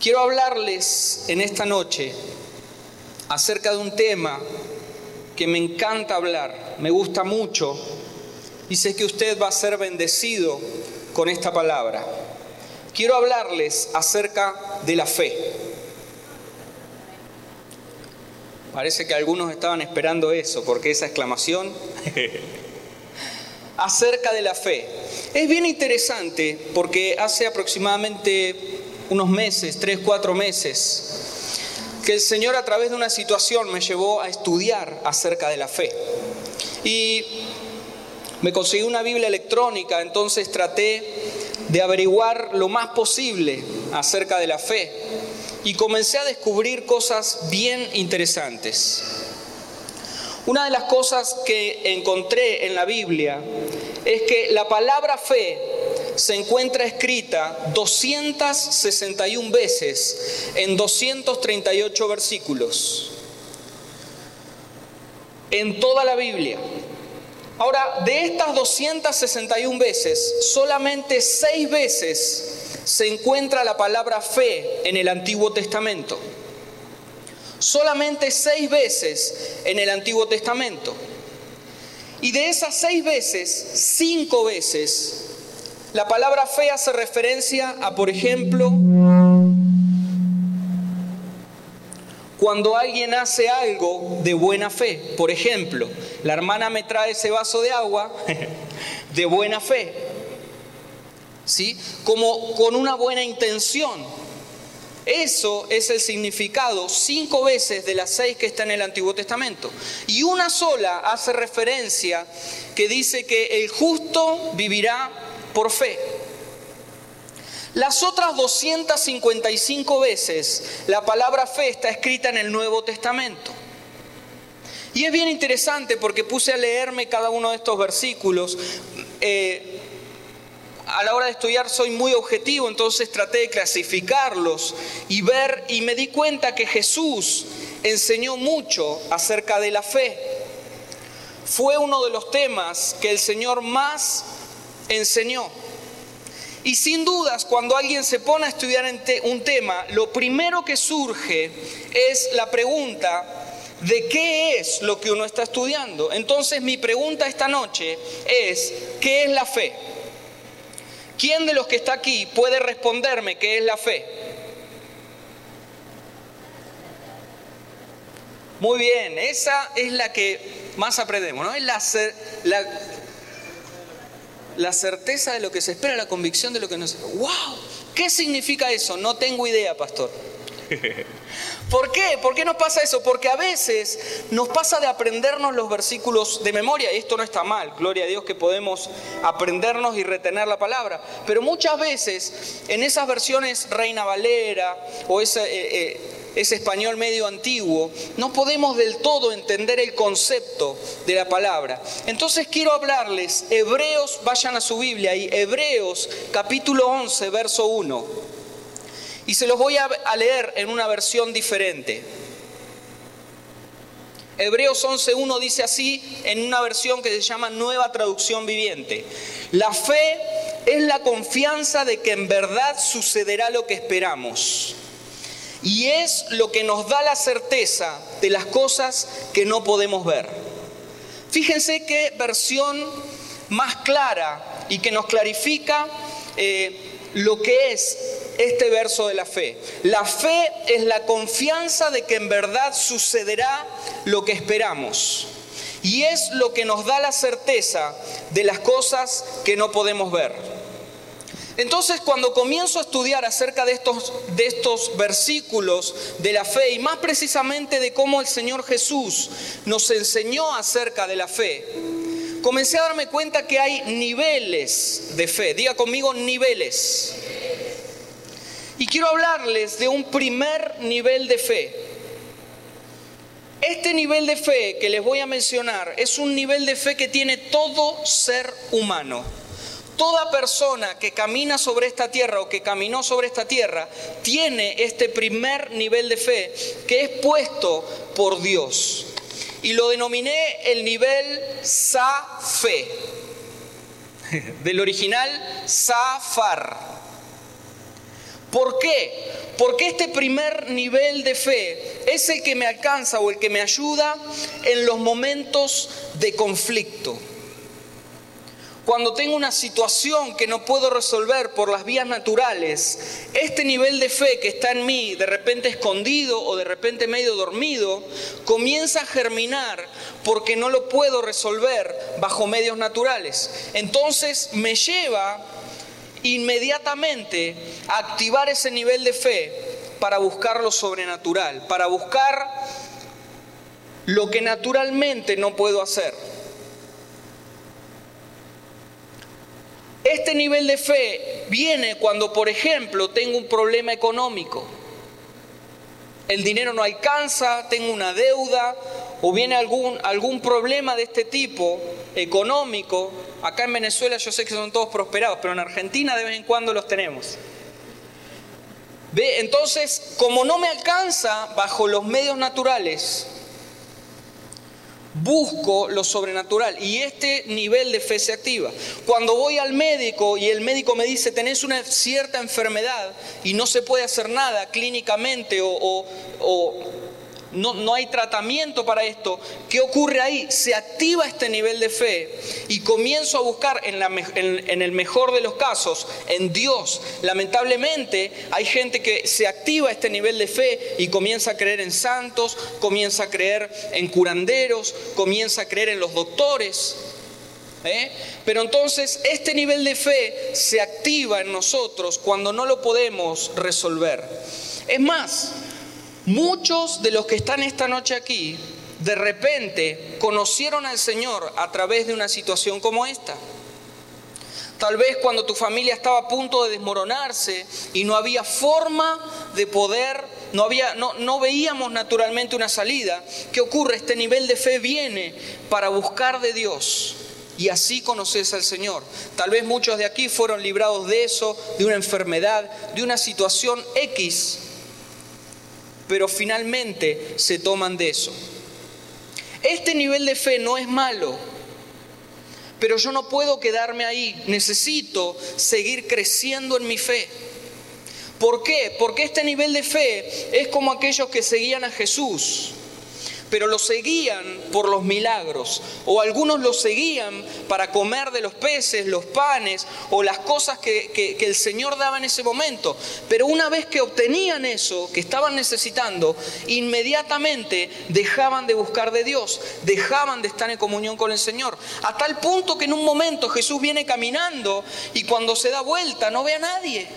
Quiero hablarles en esta noche acerca de un tema que me encanta hablar, me gusta mucho y sé que usted va a ser bendecido con esta palabra. Quiero hablarles acerca de la fe. Parece que algunos estaban esperando eso, porque esa exclamación acerca de la fe. Es bien interesante porque hace aproximadamente unos meses, tres, cuatro meses, que el Señor a través de una situación me llevó a estudiar acerca de la fe. Y me conseguí una Biblia electrónica, entonces traté de averiguar lo más posible acerca de la fe y comencé a descubrir cosas bien interesantes. Una de las cosas que encontré en la Biblia es que la palabra fe se encuentra escrita 261 veces en 238 versículos. En toda la Biblia. Ahora, de estas 261 veces, solamente 6 veces se encuentra la palabra fe en el Antiguo Testamento. Solamente 6 veces en el Antiguo Testamento. Y de esas 6 veces, 5 veces la palabra fe hace referencia a, por ejemplo, cuando alguien hace algo de buena fe. Por ejemplo, la hermana me trae ese vaso de agua de buena fe. ¿Sí? Como con una buena intención. Eso es el significado cinco veces de las seis que está en el Antiguo Testamento. Y una sola hace referencia que dice que el justo vivirá por fe. Las otras 255 veces la palabra fe está escrita en el Nuevo Testamento. Y es bien interesante porque puse a leerme cada uno de estos versículos. Eh, a la hora de estudiar soy muy objetivo, entonces traté de clasificarlos y ver y me di cuenta que Jesús enseñó mucho acerca de la fe. Fue uno de los temas que el Señor más enseñó. Y sin dudas, cuando alguien se pone a estudiar un tema, lo primero que surge es la pregunta de qué es lo que uno está estudiando. Entonces mi pregunta esta noche es, ¿qué es la fe? ¿Quién de los que está aquí puede responderme qué es la fe? Muy bien, esa es la que más aprendemos, ¿no? Es la, la la certeza de lo que se espera, la convicción de lo que nos... ¡Wow! ¿Qué significa eso? No tengo idea, pastor. ¿Por qué? ¿Por qué nos pasa eso? Porque a veces nos pasa de aprendernos los versículos de memoria, y esto no está mal, gloria a Dios que podemos aprendernos y retener la palabra, pero muchas veces en esas versiones Reina Valera o esa... Eh, eh, ese español medio antiguo, no podemos del todo entender el concepto de la palabra. Entonces quiero hablarles, Hebreos, vayan a su Biblia y Hebreos capítulo 11, verso 1. Y se los voy a leer en una versión diferente. Hebreos 11.1 dice así en una versión que se llama Nueva Traducción Viviente. La fe es la confianza de que en verdad sucederá lo que esperamos y es lo que nos da la certeza de las cosas que no podemos ver. Fíjense qué versión más clara y que nos clarifica eh, lo que es este verso de la fe. La fe es la confianza de que en verdad sucederá lo que esperamos. Y es lo que nos da la certeza de las cosas que no podemos ver. Entonces cuando comienzo a estudiar acerca de estos, versículos de la fe y más precisamente de cómo el Señor Jesús nos enseñó acerca de la fe, comencé a darme cuenta que hay niveles de fe. Diga conmigo niveles. Y quiero hablarles de un primer nivel de fe. Este nivel de fe que les voy a mencionar es un nivel de fe que tiene todo ser humano. Toda persona que camina sobre esta tierra o que caminó sobre esta tierra tiene este primer nivel de fe que es puesto por Dios. Y lo denominé el nivel Sa-Fe. Del original Safar. ¿Por qué? Porque este primer nivel de fe es el que me alcanza o el que me ayuda en los momentos de conflicto. Cuando tengo una situación que no puedo resolver por las vías naturales, este nivel de fe que está en mí, de repente escondido o de repente medio dormido, comienza a germinar porque no lo puedo resolver bajo medios naturales. Entonces me lleva inmediatamente activar ese nivel de fe para buscar lo sobrenatural, para buscar lo que naturalmente no puedo hacer. Este nivel de fe viene cuando, por ejemplo, tengo un problema económico. El dinero no alcanza, tengo una deuda o viene algún, algún problema de este tipo económico. Acá en Venezuela yo sé que son todos prosperados, pero en Argentina de vez en cuando los tenemos. ¿Ve? Entonces, como no me alcanza bajo los medios naturales, busco lo sobrenatural y este nivel de fe se activa. Cuando voy al médico y el médico me dice tenés una cierta enfermedad y no se puede hacer nada clínicamente o, no, hay tratamiento para esto. ¿Qué ocurre ahí? Se activa este nivel de fe y comienzo a buscar en, en, el mejor de los casos en Dios. Lamentablemente hay gente que se activa este nivel de fe y comienza a creer en santos, comienza a creer en curanderos, comienza a creer en los doctores. ¿eh? Pero entonces este nivel de fe se activa en nosotros cuando no lo podemos resolver. Es más, Muchos de los que están esta noche aquí, de repente conocieron al Señor a través de una situación como esta. Tal vez cuando tu familia estaba a punto de desmoronarse y no había forma de poder, no, había, no, no veíamos naturalmente una salida. ¿Qué ocurre? Este nivel de fe viene para buscar de Dios y así conoces al Señor. Tal vez muchos de aquí fueron librados de eso, de una enfermedad, de una situación X pero finalmente se toman de eso. Este nivel de fe no es malo, pero yo no puedo quedarme ahí, necesito seguir creciendo en mi fe. ¿Por qué? Porque este nivel de fe es como aquellos que seguían a Jesús pero lo seguían por los milagros, o algunos lo seguían para comer de los peces, los panes o las cosas que, el Señor daba en ese momento. Pero una vez que obtenían eso que estaban necesitando, inmediatamente dejaban de buscar de Dios, dejaban de estar en comunión con el Señor, a tal punto que en un momento Jesús viene caminando y cuando se da vuelta no ve a nadie.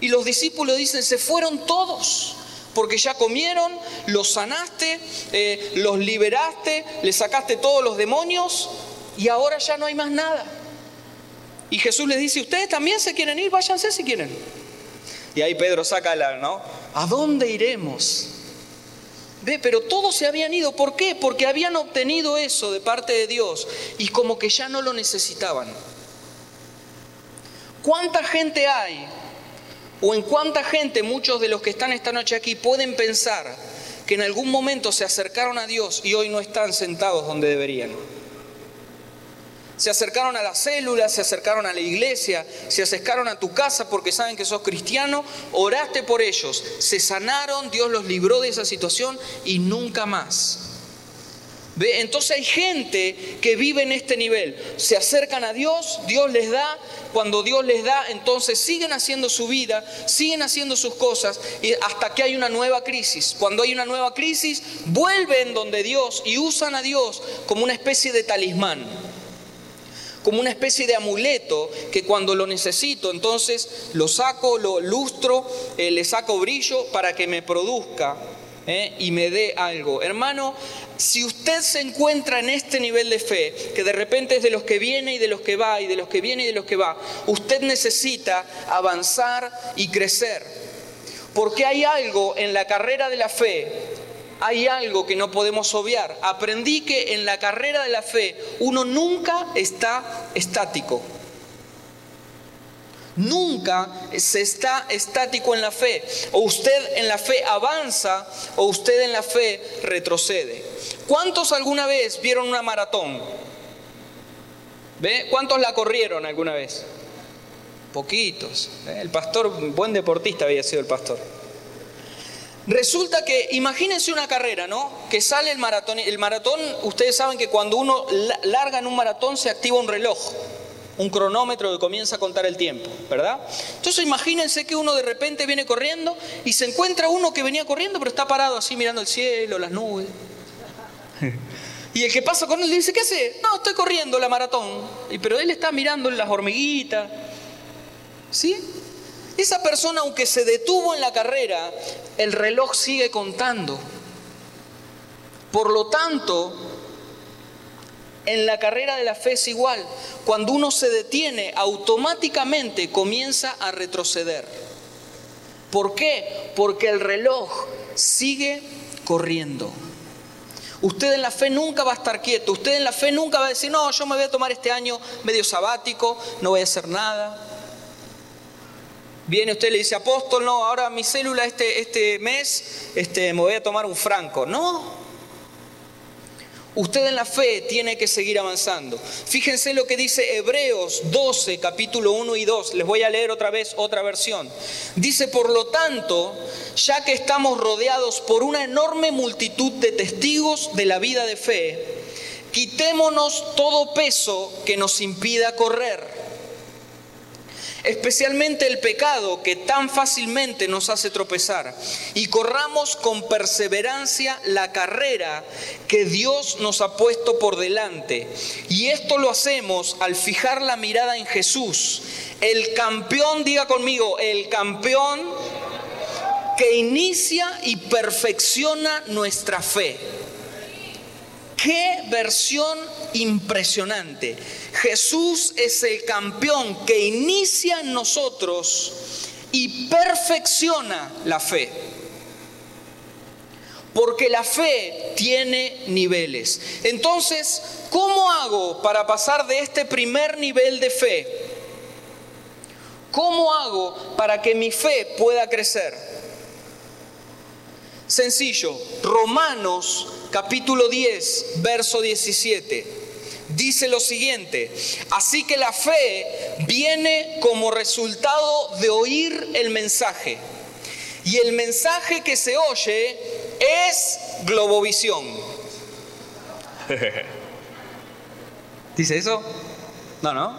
Y los discípulos dicen, se fueron todos porque ya comieron, los sanaste, eh, los liberaste, le sacaste todos los demonios y ahora ya no hay más nada. Y Jesús les dice, ustedes también se quieren ir, váyanse si quieren. Y ahí Pedro saca la, ¿no? ¿A dónde iremos? Ve, pero todos se habían ido. ¿Por qué? Porque habían obtenido eso de parte de Dios y como que ya no lo necesitaban. ¿Cuánta gente hay ¿O en cuánta gente, muchos de los que están esta noche aquí, pueden pensar que en algún momento se acercaron a Dios y hoy no están sentados donde deberían? Se acercaron a las células, se acercaron a la iglesia, se acercaron a tu casa porque saben que sos cristiano, oraste por ellos, se sanaron, Dios los libró de esa situación y nunca más. ¿Ve? Entonces hay gente que vive en este nivel, se acercan a Dios, Dios les da, cuando Dios les da, entonces siguen haciendo su vida, siguen haciendo sus cosas hasta que hay una nueva crisis. Cuando hay una nueva crisis, vuelven donde Dios y usan a Dios como una especie de talismán como una especie de amuleto que cuando lo necesito, entonces lo saco, lo lustro, eh, le saco brillo para que me produzca ¿eh? y me dé algo. Hermano, si usted se encuentra en este nivel de fe, que de repente es de los que viene y de los que va, y de los que viene y de los que va, usted necesita avanzar y crecer. Porque hay algo en la carrera de la fe, hay algo que no podemos obviar. Aprendí que en la carrera de la fe uno nunca está estático. Nunca se está estático en la fe. O usted en la fe avanza o usted en la fe retrocede. ¿Cuántos alguna vez vieron una maratón? ¿Ve? ¿Cuántos la corrieron alguna vez? poquitos. El pastor, buen deportista había sido el pastor. Resulta que, imagínense una carrera, ¿no? Que sale el maratón. El maratón, ustedes saben que cuando uno larga en un maratón se activa un reloj, un cronómetro que comienza a contar el tiempo, ¿verdad? Entonces imagínense que uno de repente viene corriendo y se encuentra uno que venía corriendo pero está parado así mirando el cielo, las nubes. Y el que pasa con él le dice, ¿qué hace? No, estoy corriendo la maratón. Pero él está mirando las hormiguitas. ¿Sí? Esa persona, aunque se detuvo en la carrera, el reloj sigue contando. Por lo tanto, en la carrera de la fe es igual. Cuando uno se detiene, automáticamente comienza a retroceder. ¿Por qué? Porque el reloj sigue corriendo. Usted en la fe nunca va a estar quieto. Usted en la fe nunca va a decir, no, yo me voy a tomar este año medio sabático, no voy a hacer nada. Viene usted y le dice, apóstol, no, ahora mi célula este, este mes este, me voy a tomar un franco. No. Usted en la fe tiene que seguir avanzando. Fíjense lo que dice Hebreos 12, capítulo 1 y 2. Les voy a leer otra vez otra versión. Dice, por lo tanto, ya que estamos rodeados por una enorme multitud de testigos de la vida de fe, quitémonos todo peso que nos impida correr especialmente el pecado que tan fácilmente nos hace tropezar, y corramos con perseverancia la carrera que Dios nos ha puesto por delante. Y esto lo hacemos al fijar la mirada en Jesús, el campeón, diga conmigo, el campeón que inicia y perfecciona nuestra fe. Qué versión impresionante. Jesús es el campeón que inicia en nosotros y perfecciona la fe. Porque la fe tiene niveles. Entonces, ¿cómo hago para pasar de este primer nivel de fe? ¿Cómo hago para que mi fe pueda crecer? Sencillo, Romanos capítulo 10, verso 17. Dice lo siguiente, así que la fe viene como resultado de oír el mensaje. Y el mensaje que se oye es globovisión. ¿Dice eso? No, no.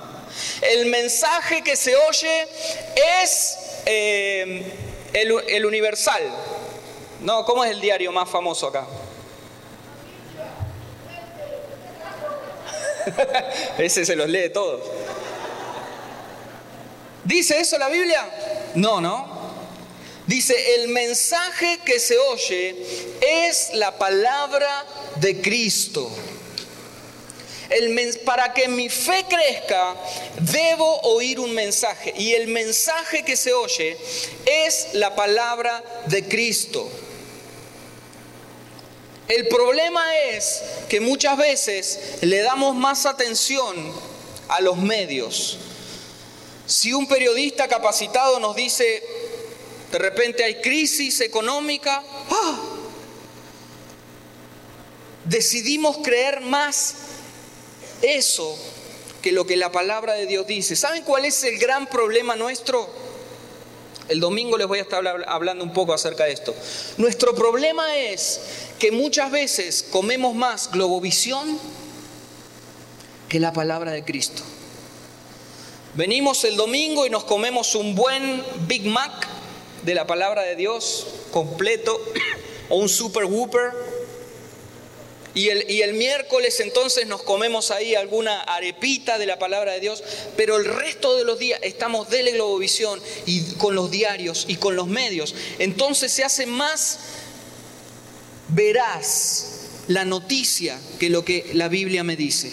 El mensaje que se oye es eh, el, el universal. No, ¿cómo es el diario más famoso acá? Ese se los lee todos. ¿Dice eso la Biblia? No, no. Dice, el mensaje que se oye es la palabra de Cristo. El, para que mi fe crezca, debo oír un mensaje. Y el mensaje que se oye es la palabra de Cristo. El problema es que muchas veces le damos más atención a los medios. Si un periodista capacitado nos dice, de repente hay crisis económica, ¡ah! decidimos creer más eso que lo que la palabra de Dios dice. ¿Saben cuál es el gran problema nuestro? El domingo les voy a estar hablando un poco acerca de esto. Nuestro problema es que muchas veces comemos más globovisión que la palabra de Cristo. Venimos el domingo y nos comemos un buen Big Mac de la palabra de Dios completo o un Super Whooper y el, miércoles entonces nos comemos ahí alguna arepita de la palabra de Dios, pero el resto de los días estamos de la Globovisión y con los diarios y con los medios. Entonces se hace más veraz la noticia que lo que la Biblia me dice.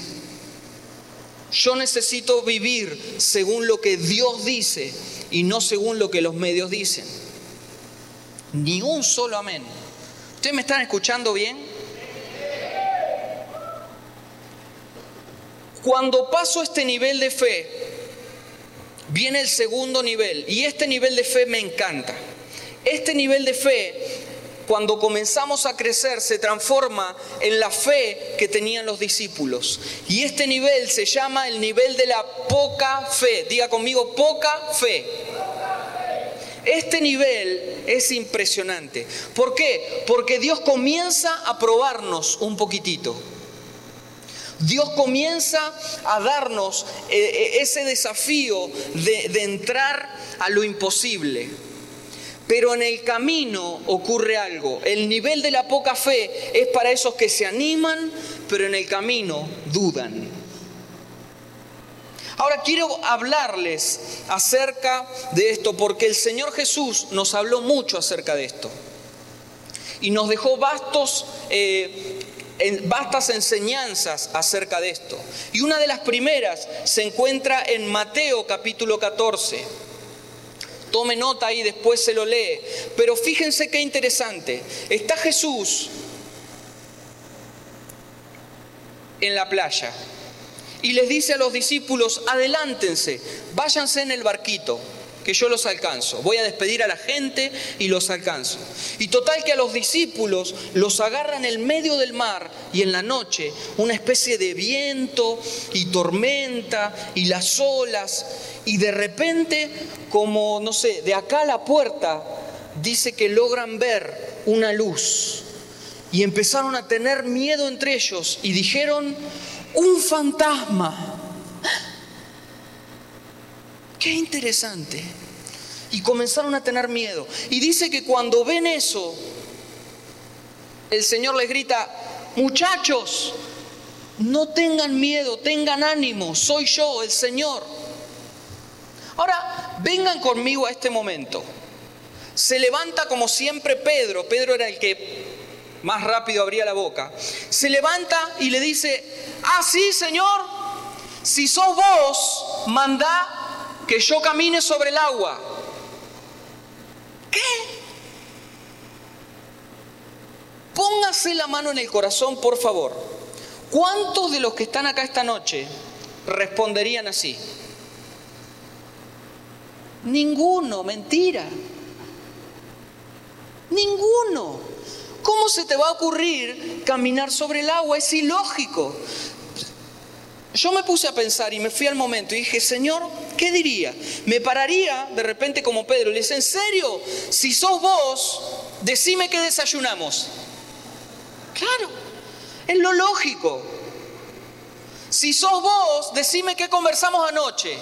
Yo necesito vivir según lo que Dios dice y no según lo que los medios dicen. Ni un solo amén. ¿Ustedes me están escuchando bien? Cuando paso este nivel de fe, viene el segundo nivel y este nivel de fe me encanta. Este nivel de fe cuando comenzamos a crecer, se transforma en la fe que tenían los discípulos. Y este nivel se llama el nivel de la poca fe. Diga conmigo, poca fe. Este nivel es impresionante. ¿Por qué? Porque Dios comienza a probarnos un poquitito. Dios comienza a darnos eh, eh, ese desafío de, entrar a lo imposible. Pero en el camino ocurre algo. El nivel de la poca fe es para esos que se animan, pero en el camino dudan. Ahora quiero hablarles acerca de esto, porque el Señor Jesús nos habló mucho acerca de esto. Y nos dejó vastos, eh, vastas enseñanzas acerca de esto. Y una de las primeras se encuentra en Mateo capítulo 14. Tome nota ahí, después se lo lee. Pero fíjense qué interesante. Está Jesús en la playa y les dice a los discípulos, adelántense, váyanse en el barquito, que yo los alcanzo. Voy a despedir a la gente y los alcanzo. Y total que a los discípulos los agarran en el medio del mar y en la noche una especie de viento y tormenta y las olas. Y de repente, como, no sé, de acá a la puerta, dice que logran ver una luz. Y empezaron a tener miedo entre ellos y dijeron, un fantasma. Qué interesante. Y comenzaron a tener miedo. Y dice que cuando ven eso, el Señor les grita, muchachos, no tengan miedo, tengan ánimo, soy yo, el Señor. Ahora, vengan conmigo a este momento. Se levanta como siempre Pedro, Pedro era el que más rápido abría la boca. Se levanta y le dice, ah, sí, Señor, si sos vos, manda que yo camine sobre el agua. ¿Qué? Póngase la mano en el corazón, por favor. ¿Cuántos de los que están acá esta noche responderían así? Ninguno, mentira. Ninguno. ¿Cómo se te va a ocurrir caminar sobre el agua? Es ilógico. Yo me puse a pensar y me fui al momento y dije, Señor, ¿qué diría? Me pararía de repente como Pedro le dice, ¿en serio? Si sos vos, decime qué desayunamos. Claro, es lo lógico. Si sos vos, decime qué conversamos anoche.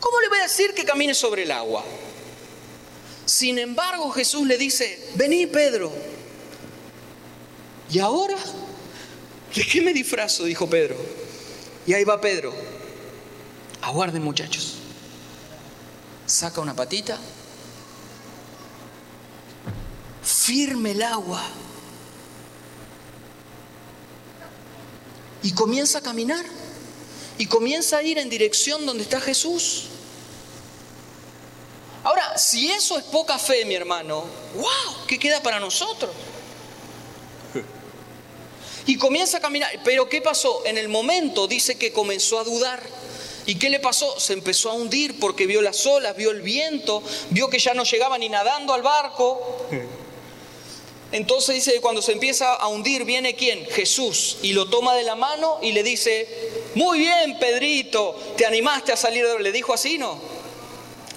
¿Cómo le voy a decir que camine sobre el agua? Sin embargo, Jesús le dice, vení Pedro. ¿Y ahora? ¿De qué me disfrazo? dijo Pedro. Y ahí va Pedro. Aguarden muchachos. Saca una patita. Firme el agua. Y comienza a caminar. Y comienza a ir en dirección donde está Jesús. Ahora, si eso es poca fe, mi hermano, wow, ¿qué queda para nosotros? Y comienza a caminar. Pero ¿qué pasó? En el momento dice que comenzó a dudar. ¿Y qué le pasó? Se empezó a hundir porque vio las olas, vio el viento, vio que ya no llegaba ni nadando al barco. Entonces dice que cuando se empieza a hundir viene quién? Jesús. Y lo toma de la mano y le dice, muy bien Pedrito, te animaste a salir de... ¿Le dijo así, no?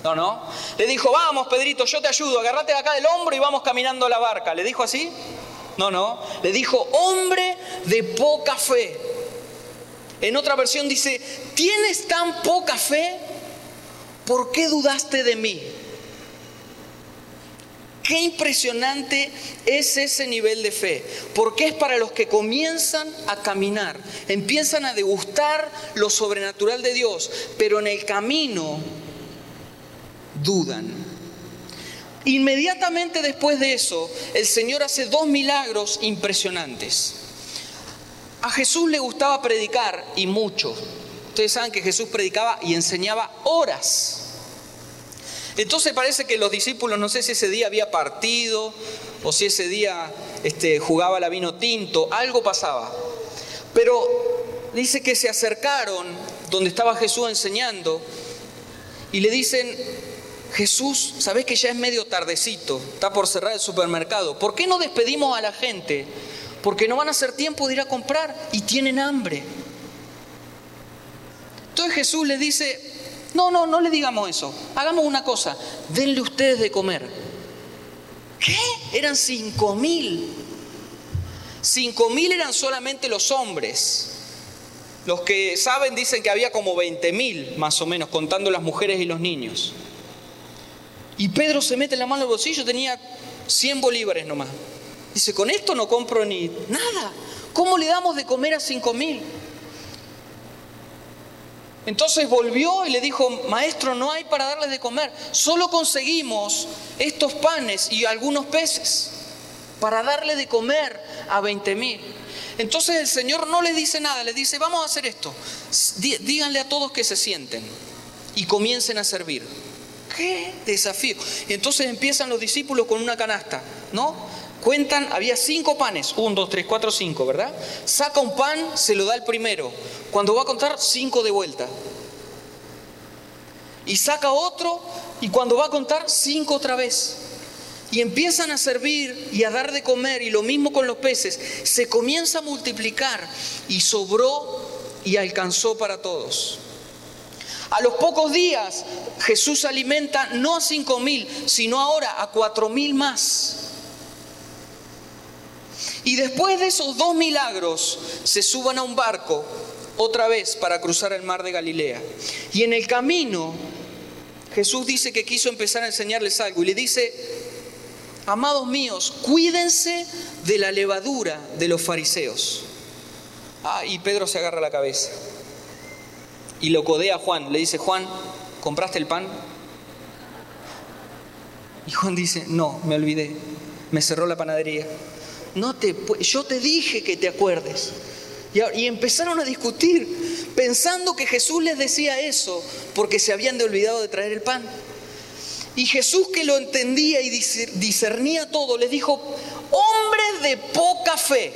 No, no. Le dijo, vamos Pedrito, yo te ayudo, agarrate de acá del hombro y vamos caminando a la barca. ¿Le dijo así? No, no. Le dijo, hombre de poca fe. En otra versión dice, ¿tienes tan poca fe? ¿Por qué dudaste de mí? Qué impresionante es ese nivel de fe, porque es para los que comienzan a caminar, empiezan a degustar lo sobrenatural de Dios, pero en el camino dudan. Inmediatamente después de eso, el Señor hace dos milagros impresionantes. A Jesús le gustaba predicar y mucho. Ustedes saben que Jesús predicaba y enseñaba horas. Entonces parece que los discípulos, no sé si ese día había partido o si ese día este, jugaba la vino tinto, algo pasaba. Pero dice que se acercaron donde estaba Jesús enseñando y le dicen, Jesús, sabes que ya es medio tardecito, está por cerrar el supermercado. ¿Por qué no despedimos a la gente? Porque no van a hacer tiempo de ir a comprar y tienen hambre. Entonces Jesús les dice, no, no, no le digamos eso. Hagamos una cosa, denle ustedes de comer. ¿Qué? Eran cinco mil. Cinco mil eran solamente los hombres. Los que saben dicen que había como 20 mil, más o menos, contando las mujeres y los niños. Y Pedro se mete la mano el bolsillo, tenía 100 bolívares nomás. Dice, con esto no compro ni nada. ¿Cómo le damos de comer a cinco mil? Entonces volvió y le dijo, maestro, no hay para darles de comer. Solo conseguimos estos panes y algunos peces para darle de comer a 20 mil. Entonces el Señor no le dice nada, le dice, vamos a hacer esto. Díganle a todos que se sienten y comiencen a servir. ¡Qué desafío! Y entonces empiezan los discípulos con una canasta, ¿no? Cuentan, había cinco panes, un, dos, tres, cuatro, cinco, ¿verdad? Saca un pan, se lo da el primero. Cuando va a contar, cinco de vuelta. Y saca otro, y cuando va a contar, cinco otra vez. Y empiezan a servir y a dar de comer, y lo mismo con los peces. Se comienza a multiplicar, y sobró y alcanzó para todos. A los pocos días Jesús alimenta no a cinco mil, sino ahora a cuatro mil más. Y después de esos dos milagros, se suban a un barco otra vez para cruzar el mar de Galilea. Y en el camino, Jesús dice que quiso empezar a enseñarles algo y le dice, amados míos, cuídense de la levadura de los fariseos. Ah, y Pedro se agarra la cabeza y lo codea a Juan. Le dice, Juan, ¿compraste el pan? Y Juan dice, no, me olvidé, me cerró la panadería no te, yo te dije que te acuerdes. Y, empezaron a discutir, pensando que Jesús les decía eso porque se habían de olvidado de traer el pan. Y Jesús que lo entendía y discernía todo, les dijo, hombres de poca fe,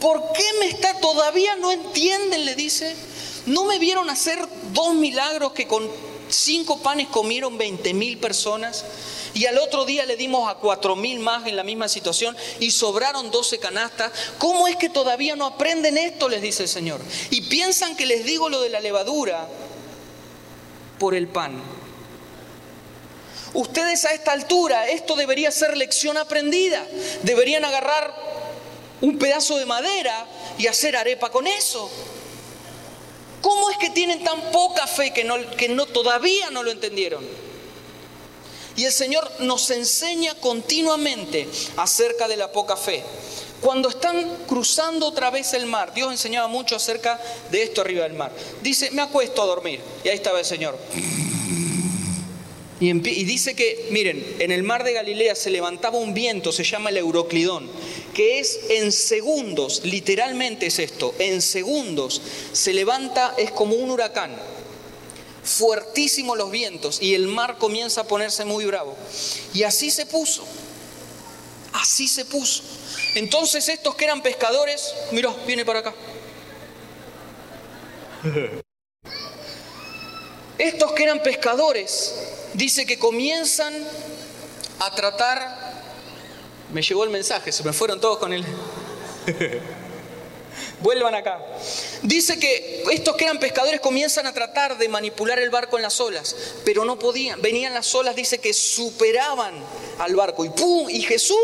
¿por qué me está, todavía no entienden? Le dice, ¿no me vieron hacer dos milagros que con cinco panes comieron 20 mil personas? Y al otro día le dimos a cuatro mil más en la misma situación y sobraron doce canastas. ¿Cómo es que todavía no aprenden esto? Les dice el Señor. Y piensan que les digo lo de la levadura por el pan. Ustedes a esta altura, esto debería ser lección aprendida. Deberían agarrar un pedazo de madera y hacer arepa con eso. ¿Cómo es que tienen tan poca fe que, no, que no, todavía no lo entendieron? Y el Señor nos enseña continuamente acerca de la poca fe. Cuando están cruzando otra vez el mar, Dios enseñaba mucho acerca de esto arriba del mar. Dice, me acuesto a dormir. Y ahí estaba el Señor. Y, dice que, miren, en el mar de Galilea se levantaba un viento, se llama el Euroclidón, que es en segundos, literalmente es esto, en segundos se levanta, es como un huracán fuertísimos los vientos y el mar comienza a ponerse muy bravo. Y así se puso, así se puso. Entonces estos que eran pescadores, miró, viene para acá. Estos que eran pescadores, dice que comienzan a tratar, me llegó el mensaje, se me fueron todos con él. Vuelvan acá. Dice que estos que eran pescadores comienzan a tratar de manipular el barco en las olas, pero no podían. Venían las olas, dice que superaban al barco y ¡pum! Y Jesús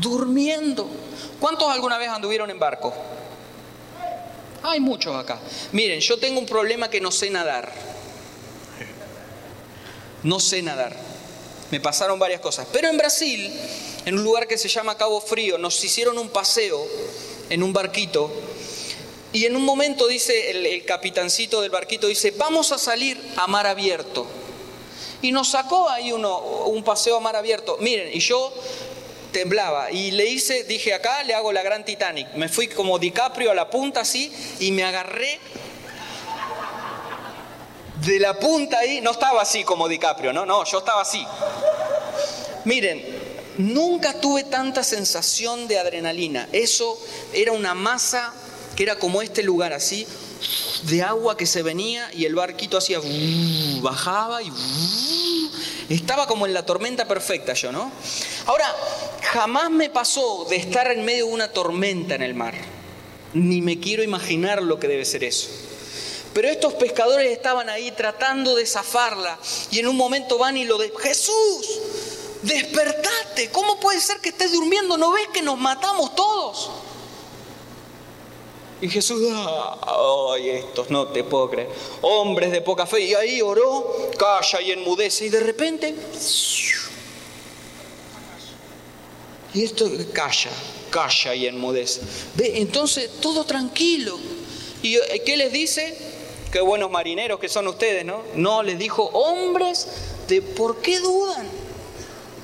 durmiendo. ¿Cuántos alguna vez anduvieron en barco? Hay muchos acá. Miren, yo tengo un problema que no sé nadar. No sé nadar. Me pasaron varias cosas. Pero en Brasil en un lugar que se llama Cabo Frío, nos hicieron un paseo en un barquito y en un momento dice el, capitancito del barquito, dice, vamos a salir a mar abierto. Y nos sacó ahí uno, un paseo a mar abierto. Miren, y yo temblaba y le hice, dije, acá le hago la gran Titanic. Me fui como DiCaprio a la punta así y me agarré de la punta ahí. No estaba así como DiCaprio, no, no, yo estaba así. Miren, Nunca tuve tanta sensación de adrenalina. Eso era una masa que era como este lugar así, de agua que se venía y el barquito hacía bajaba y estaba como en la tormenta perfecta yo, ¿no? Ahora, jamás me pasó de estar en medio de una tormenta en el mar. Ni me quiero imaginar lo que debe ser eso. Pero estos pescadores estaban ahí tratando de zafarla y en un momento van y lo de Jesús, despertate, ¿cómo puede ser que estés durmiendo? ¿No ves que nos matamos todos? Y Jesús, ay, estos no te puedo creer, hombres de poca fe, y ahí oró, calla y enmudece, y de repente, y esto calla, calla y enmudece. Ve, entonces todo tranquilo. ¿Y eh, qué les dice? Qué buenos marineros que son ustedes, ¿no? No, les dijo, hombres, de ¿por qué dudan?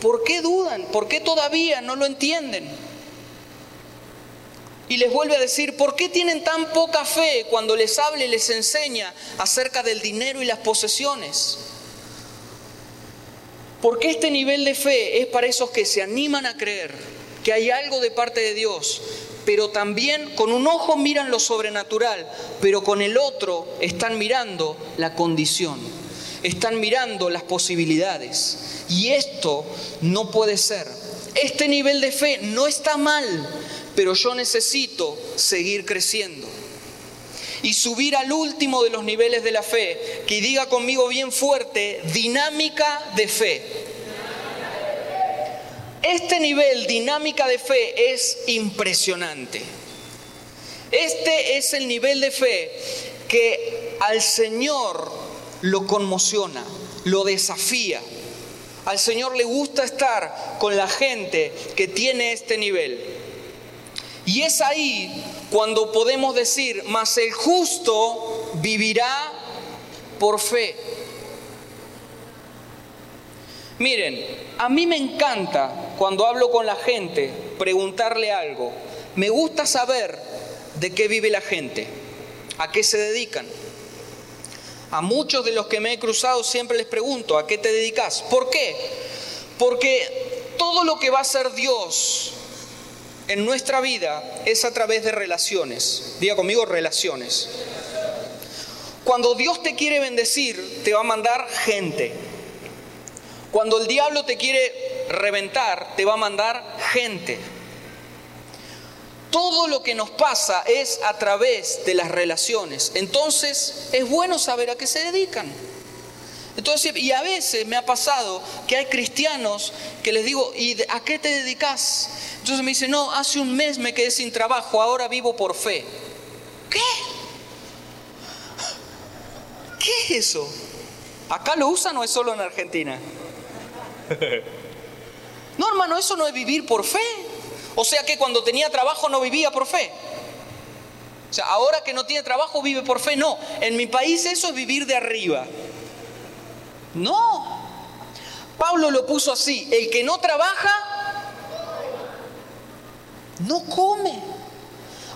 ¿Por qué dudan? ¿Por qué todavía no lo entienden? Y les vuelve a decir, ¿por qué tienen tan poca fe cuando les habla y les enseña acerca del dinero y las posesiones? Porque este nivel de fe es para esos que se animan a creer que hay algo de parte de Dios, pero también con un ojo miran lo sobrenatural, pero con el otro están mirando la condición, están mirando las posibilidades. Y esto no puede ser. Este nivel de fe no está mal, pero yo necesito seguir creciendo. Y subir al último de los niveles de la fe, que diga conmigo bien fuerte, dinámica de fe. Este nivel, dinámica de fe, es impresionante. Este es el nivel de fe que al Señor lo conmociona, lo desafía. Al Señor le gusta estar con la gente que tiene este nivel. Y es ahí cuando podemos decir, mas el justo vivirá por fe. Miren, a mí me encanta cuando hablo con la gente preguntarle algo. Me gusta saber de qué vive la gente, a qué se dedican. A muchos de los que me he cruzado siempre les pregunto, ¿a qué te dedicas? ¿Por qué? Porque todo lo que va a ser Dios en nuestra vida es a través de relaciones. Diga conmigo relaciones. Cuando Dios te quiere bendecir, te va a mandar gente. Cuando el diablo te quiere reventar, te va a mandar gente. Todo lo que nos pasa es a través de las relaciones. Entonces es bueno saber a qué se dedican. Entonces, y a veces me ha pasado que hay cristianos que les digo, ¿y a qué te dedicas? Entonces me dice, no, hace un mes me quedé sin trabajo, ahora vivo por fe. ¿Qué? ¿Qué es eso? ¿Acá lo usan o es solo en Argentina? No, hermano, eso no es vivir por fe. O sea que cuando tenía trabajo no vivía por fe. O sea, ahora que no tiene trabajo vive por fe. No, en mi país eso es vivir de arriba. No. Pablo lo puso así, el que no trabaja, no come.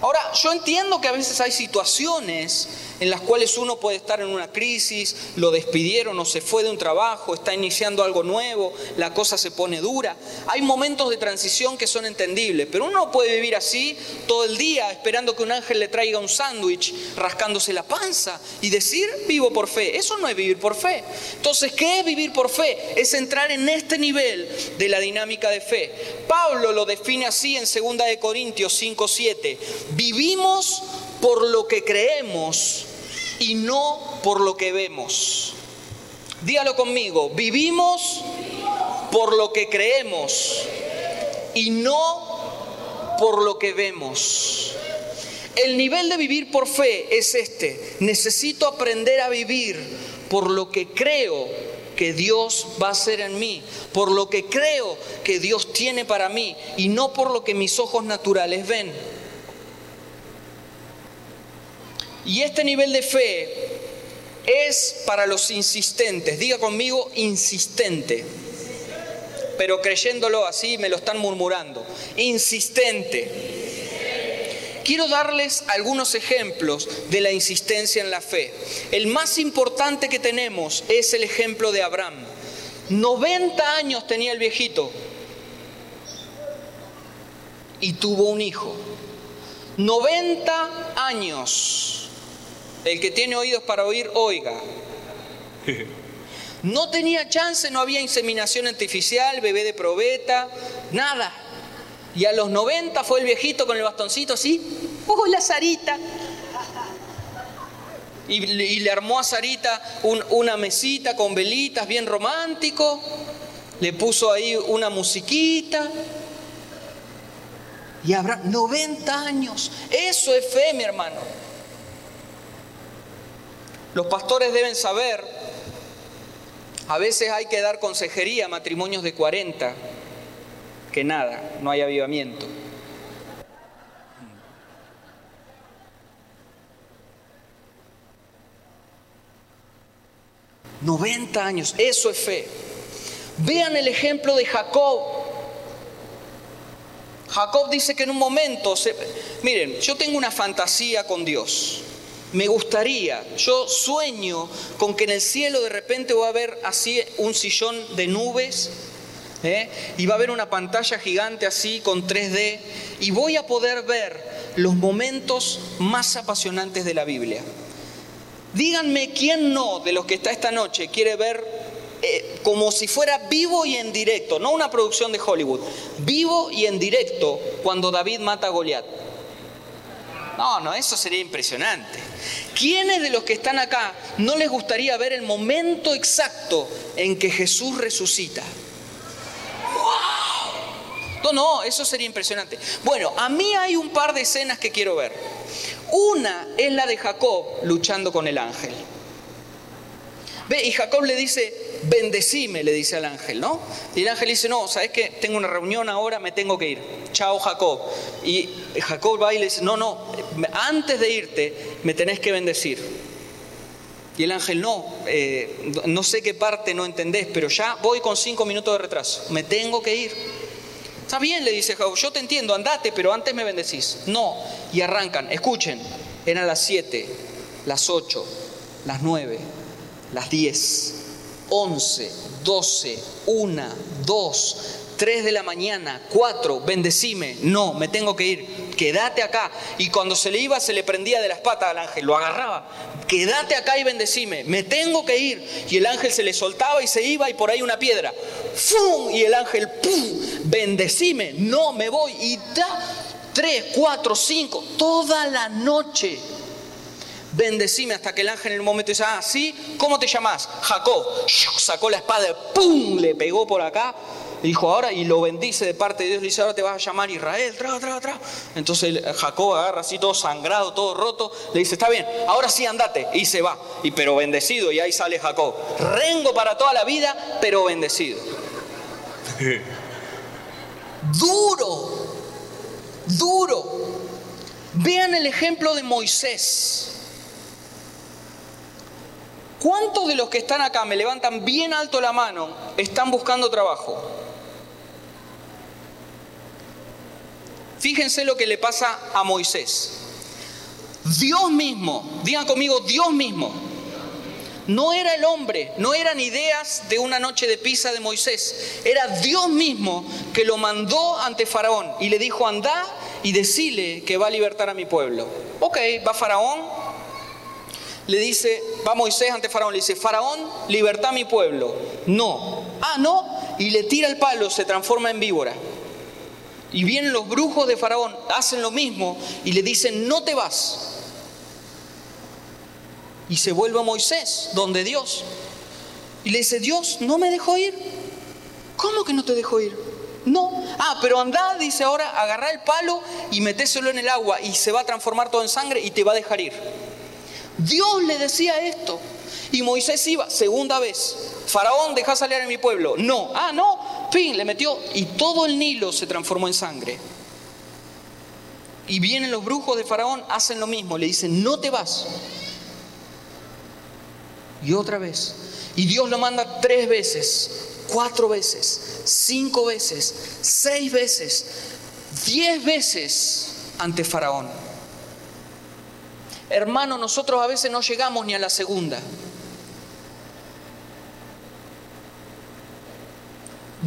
Ahora, yo entiendo que a veces hay situaciones en las cuales uno puede estar en una crisis, lo despidieron o se fue de un trabajo, está iniciando algo nuevo, la cosa se pone dura. Hay momentos de transición que son entendibles, pero uno no puede vivir así todo el día esperando que un ángel le traiga un sándwich, rascándose la panza y decir vivo por fe. Eso no es vivir por fe. Entonces, ¿qué es vivir por fe? Es entrar en este nivel de la dinámica de fe. Pablo lo define así en 2 de Corintios 5:7. Vivimos por lo que creemos y no por lo que vemos. Dígalo conmigo, vivimos por lo que creemos y no por lo que vemos. El nivel de vivir por fe es este. Necesito aprender a vivir por lo que creo que Dios va a hacer en mí, por lo que creo que Dios tiene para mí y no por lo que mis ojos naturales ven. Y este nivel de fe es para los insistentes. Diga conmigo, insistente. Pero creyéndolo así me lo están murmurando. Insistente. Quiero darles algunos ejemplos de la insistencia en la fe. El más importante que tenemos es el ejemplo de Abraham. 90 años tenía el viejito y tuvo un hijo. 90 años El que tiene oídos para oír, oiga. No tenía chance, no había inseminación artificial, bebé de probeta, nada. Y a los 90 fue el viejito con el bastoncito así, la Sarita! Y, le armó a Sarita una mesita con velitas, bien romántico. Le puso ahí una musiquita. Y habrá 90 años. Eso es fe, mi hermano. Los pastores deben saber, a veces hay que dar consejería a matrimonios de 40, que nada, no hay avivamiento. 90 años, eso es fe. Vean el ejemplo de Jacob. Jacob dice que en un momento, miren, yo tengo una fantasía con Dios. Me gustaría, yo sueño con que en el cielo de repente va a haber así un sillón de nubes ¿eh? y va a haber una pantalla gigante así con 3D y voy a poder ver los momentos más apasionantes de la Biblia. Díganme quién no de los que está esta noche quiere ver eh, como si fuera vivo y en directo, no una producción de Hollywood, vivo y en directo cuando David mata a Goliat. No, no, eso sería impresionante. ¿Quiénes de los que están acá no les gustaría ver el momento exacto en que Jesús resucita? No, no, eso sería impresionante. Bueno, a mí hay un par de escenas que quiero ver. Una es la de Jacob luchando con el ángel. Ve, y Jacob le dice, bendecime, le dice al ángel, ¿no? Y el ángel dice, no, ¿sabes qué? Tengo una reunión ahora, me tengo que ir. Chao, Jacob. Y Jacob va y le dice, no, no, antes de irte, me tenés que bendecir. Y el ángel, no, eh, no sé qué parte no entendés, pero ya voy con cinco minutos de retraso, me tengo que ir. Está bien, le dice Jacob, yo te entiendo, andate, pero antes me bendecís. No, y arrancan, escuchen, eran las 7, las 8, las 9, las 10, 11, 12, 1, 2, 3 de la mañana, 4, bendecime, no, me tengo que ir, quédate acá. Y cuando se le iba, se le prendía de las patas al ángel, lo agarraba, quédate acá y bendecime, me tengo que ir. Y el ángel se le soltaba y se iba y por ahí una piedra, ¡fum! Y el ángel, ¡pum! Bendecime, no me voy. Y da tres, cuatro, cinco, toda la noche. Bendecime hasta que el ángel en el momento dice, ah, sí, ¿cómo te llamas? Jacob. Sacó la espada, ¡pum! Le pegó por acá dijo ahora y lo bendice de parte de Dios, le dice ahora te vas a llamar Israel, tra, tra, tra. Entonces Jacob agarra así todo sangrado, todo roto, le dice, está bien, ahora sí andate, y se va, y pero bendecido, y ahí sale Jacob, rengo para toda la vida, pero bendecido. duro, duro. Vean el ejemplo de Moisés. ¿Cuántos de los que están acá me levantan bien alto la mano están buscando trabajo? Fíjense lo que le pasa a Moisés. Dios mismo, digan conmigo, Dios mismo. No era el hombre, no eran ideas de una noche de pizza de Moisés. Era Dios mismo que lo mandó ante Faraón y le dijo, anda y decile que va a libertar a mi pueblo. Ok, va Faraón, le dice, va Moisés ante Faraón, le dice, Faraón, libertad a mi pueblo. No. Ah, no. Y le tira el palo, se transforma en víbora. Y vienen los brujos de Faraón, hacen lo mismo y le dicen, no te vas. Y se vuelve a Moisés, donde Dios. Y le dice, Dios, no me dejó ir. ¿Cómo que no te dejó ir? No. Ah, pero anda, dice ahora, agarra el palo y metéselo en el agua y se va a transformar todo en sangre y te va a dejar ir. Dios le decía esto. Y Moisés iba, segunda vez. Faraón, deja salir a mi pueblo. No. Ah, no. Fin, le metió. Y todo el Nilo se transformó en sangre. Y vienen los brujos de Faraón, hacen lo mismo. Le dicen, no te vas. Y otra vez. Y Dios lo manda tres veces, cuatro veces, cinco veces, seis veces, diez veces ante Faraón. Hermano, nosotros a veces no llegamos ni a la segunda.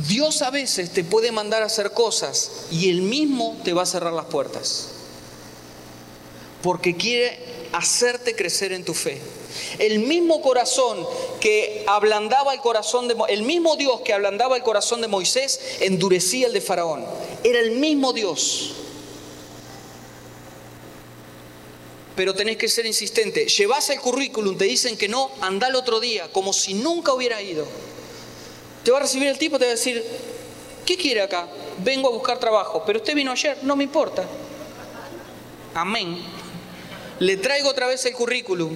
Dios a veces te puede mandar a hacer cosas y Él mismo te va a cerrar las puertas. Porque quiere hacerte crecer en tu fe. El mismo corazón que ablandaba el corazón de el mismo Dios que ablandaba el corazón de Moisés endurecía el de Faraón. Era el mismo Dios. Pero tenés que ser insistente. Llevas el currículum, te dicen que no, anda el otro día, como si nunca hubiera ido. Te va a recibir el tipo, te va a decir, ¿qué quiere acá? Vengo a buscar trabajo, pero usted vino ayer, no me importa. Amén. Le traigo otra vez el currículum.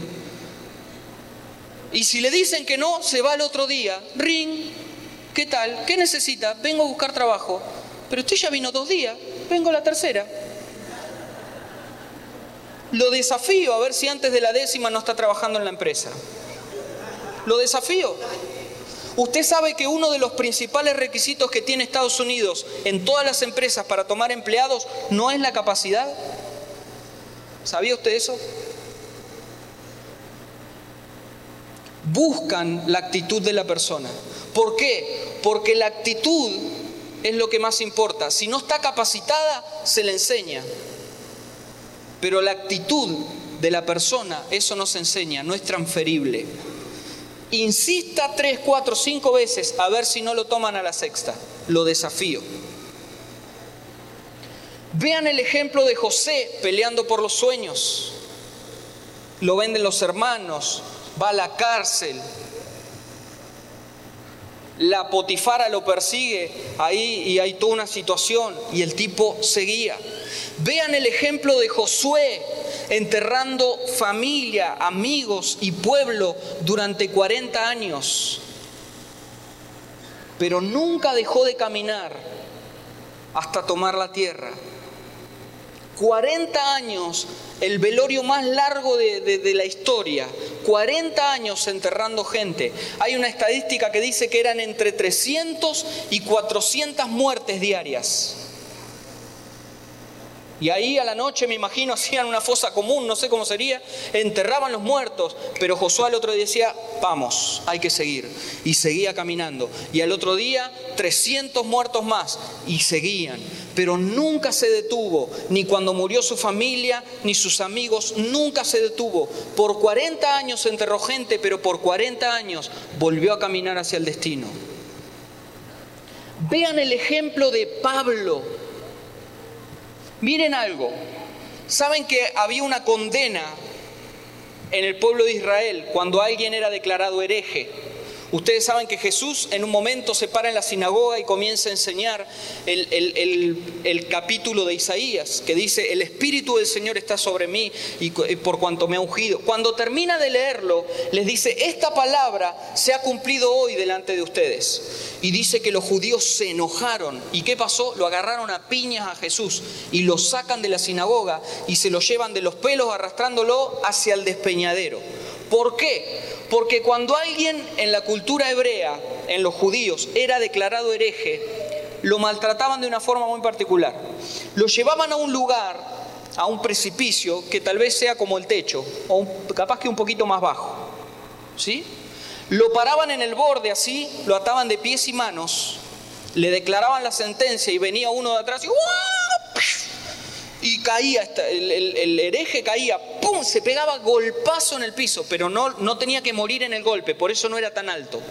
Y si le dicen que no, se va el otro día. Ring, ¿qué tal? ¿Qué necesita? Vengo a buscar trabajo. Pero usted ya vino dos días, vengo la tercera. Lo desafío a ver si antes de la décima no está trabajando en la empresa. Lo desafío. Usted sabe que uno de los principales requisitos que tiene Estados Unidos en todas las empresas para tomar empleados no es la capacidad. ¿Sabía usted eso? Buscan la actitud de la persona. ¿Por qué? Porque la actitud es lo que más importa. Si no está capacitada, se le enseña. Pero la actitud de la persona, eso no se enseña, no es transferible. Insista tres, cuatro, cinco veces a ver si no lo toman a la sexta. Lo desafío. Vean el ejemplo de José peleando por los sueños. Lo venden los hermanos, va a la cárcel. La potifara lo persigue ahí y hay toda una situación y el tipo seguía. Vean el ejemplo de Josué enterrando familia, amigos y pueblo durante 40 años. Pero nunca dejó de caminar hasta tomar la tierra. 40 años, el velorio más largo de, la historia, 40 años enterrando gente. Hay una estadística que dice que eran entre 300 y 400 muertes diarias. Y ahí a la noche, me imagino, hacían una fosa común, no sé cómo sería, enterraban los muertos, pero Josué al otro día decía, vamos, hay que seguir. Y seguía caminando. Y al otro día, 300 muertos más, y seguían. Pero nunca se detuvo, ni cuando murió su familia, ni sus amigos, nunca se detuvo. Por 40 años enterró gente, pero por 40 años volvió a caminar hacia el destino. Vean el ejemplo de Pablo Miren algo, ¿saben que había una condena en el pueblo de Israel cuando alguien era declarado hereje? Ustedes saben que Jesús en un momento se para en la sinagoga y comienza a enseñar el, capítulo de Isaías, que dice, el Espíritu del Señor está sobre mí y por cuanto me ha ungido. Cuando termina de leerlo, les dice, esta palabra se ha cumplido hoy delante de ustedes. Y dice que los judíos se enojaron. ¿Y qué pasó? Lo agarraron a piñas a Jesús y lo sacan de la sinagoga y se lo llevan de los pelos arrastrándolo hacia el despeñadero. ¿Por qué? Porque cuando alguien en la cultura hebrea, en los judíos, era declarado hereje, lo maltrataban de una forma muy particular. Lo llevaban a un lugar, a un precipicio, que tal vez sea como el techo, o capaz que un poquito más bajo. ¿Sí? Lo paraban en el borde así, lo ataban de pies y manos, le declaraban la sentencia y venía uno de atrás y y caía, el, hereje caía, ¡pum! Se pegaba golpazo en el piso, pero no, no tenía que morir en el golpe, por eso no era tan alto.